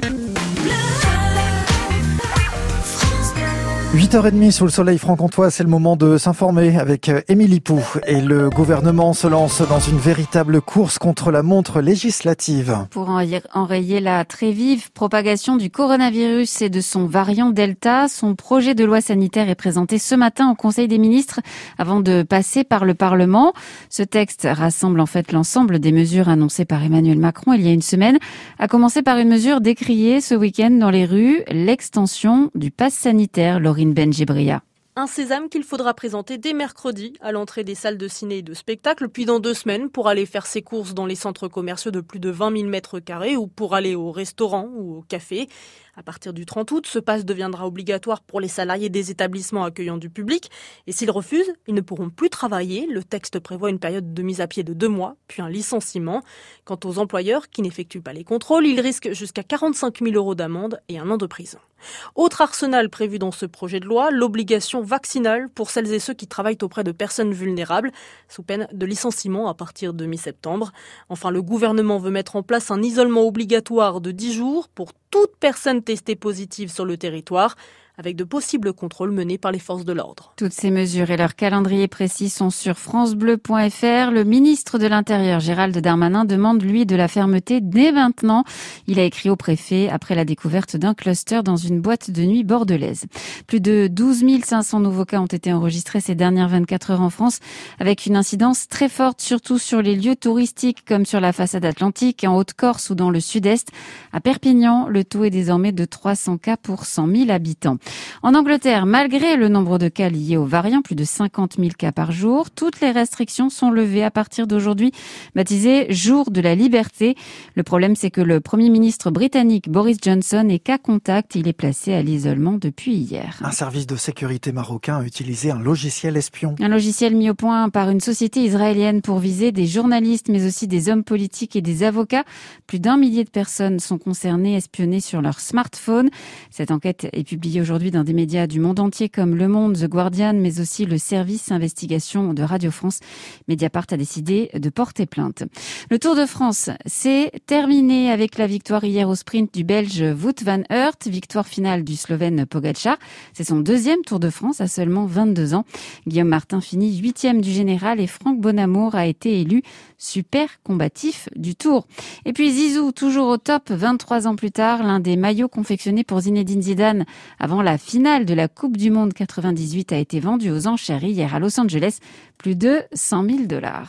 Bye. 8h30 sous le soleil franc-comtois, c'est le moment de s'informer avec euh, Émilie Pou. Et le gouvernement se lance dans une véritable course contre la montre législative. Pour enrayer la très vive propagation du coronavirus et de son variant Delta, son projet de loi sanitaire est présenté ce matin au Conseil des ministres avant de passer par le Parlement. Ce texte rassemble en fait l'ensemble des mesures annoncées par Emmanuel Macron il y a une semaine, à commencer par une mesure décriée ce week-end dans les rues, l'extension du pass sanitaire. Un sésame qu'il faudra présenter dès mercredi à l'entrée des salles de ciné et de spectacle, puis dans deux semaines pour aller faire ses courses dans les centres commerciaux de plus de 20 000 mètres carrés ou pour aller au restaurant ou au café. À partir du 30 août, ce passe deviendra obligatoire pour les salariés des établissements accueillant du public. Et s'ils refusent, ils ne pourront plus travailler. Le texte prévoit une période de mise à pied de deux mois, puis un licenciement. Quant aux employeurs qui n'effectuent pas les contrôles, ils risquent jusqu'à 45 000 euros d'amende et un an de prison. Autre arsenal prévu dans ce projet de loi, l'obligation vaccinale pour celles et ceux qui travaillent auprès de personnes vulnérables, sous peine de licenciement à partir de mi-septembre. Enfin, le gouvernement veut mettre en place un isolement obligatoire de 10 jours pour toute personne testée positive sur le territoire avec de possibles contrôles menés par les forces de l'ordre. Toutes ces mesures et leur calendrier précis sont sur francebleu.fr. Le ministre de l'Intérieur, Gérald Darmanin, demande, lui, de la fermeté dès maintenant. Il a écrit au préfet après la découverte d'un cluster dans une boîte de nuit bordelaise. Plus de 12 500 nouveaux cas ont été enregistrés ces dernières 24 heures en France, avec une incidence très forte, surtout sur les lieux touristiques comme sur la façade atlantique, en Haute-Corse ou dans le sud-est. À Perpignan, le taux est désormais de 300 cas pour 100 000 habitants. En Angleterre, malgré le nombre de cas liés aux variants, plus de 50 000 cas par jour, toutes les restrictions sont levées à partir d'aujourd'hui, baptisé Jour de la liberté. Le problème, c'est que le Premier ministre britannique Boris Johnson est cas contact. Il est placé à l'isolement depuis hier. Un service de sécurité marocain a utilisé un logiciel espion. Un logiciel mis au point par une société israélienne pour viser des journalistes, mais aussi des hommes politiques et des avocats. Plus d'un millier de personnes sont concernées, espionnées sur leur smartphone. Cette enquête est publiée aujourd'hui aujourd'hui dans des médias du monde entier comme Le Monde, The Guardian, mais aussi le service investigation de Radio France. Mediapart a décidé de porter plainte. Le Tour de France, c'est terminé avec la victoire hier au sprint du Belge Wout van Aert, victoire finale du Slovène Pogacar. C'est son deuxième Tour de France à seulement 22 ans. Guillaume Martin finit huitième du général et Franck Bonamour a été élu super combatif du Tour. Et puis Zizou, toujours au top 23 ans plus tard, l'un des maillots confectionnés pour Zinedine Zidane avant la finale de la Coupe du Monde 98 a été vendue aux enchères hier à Los Angeles, plus de 100 000 dollars.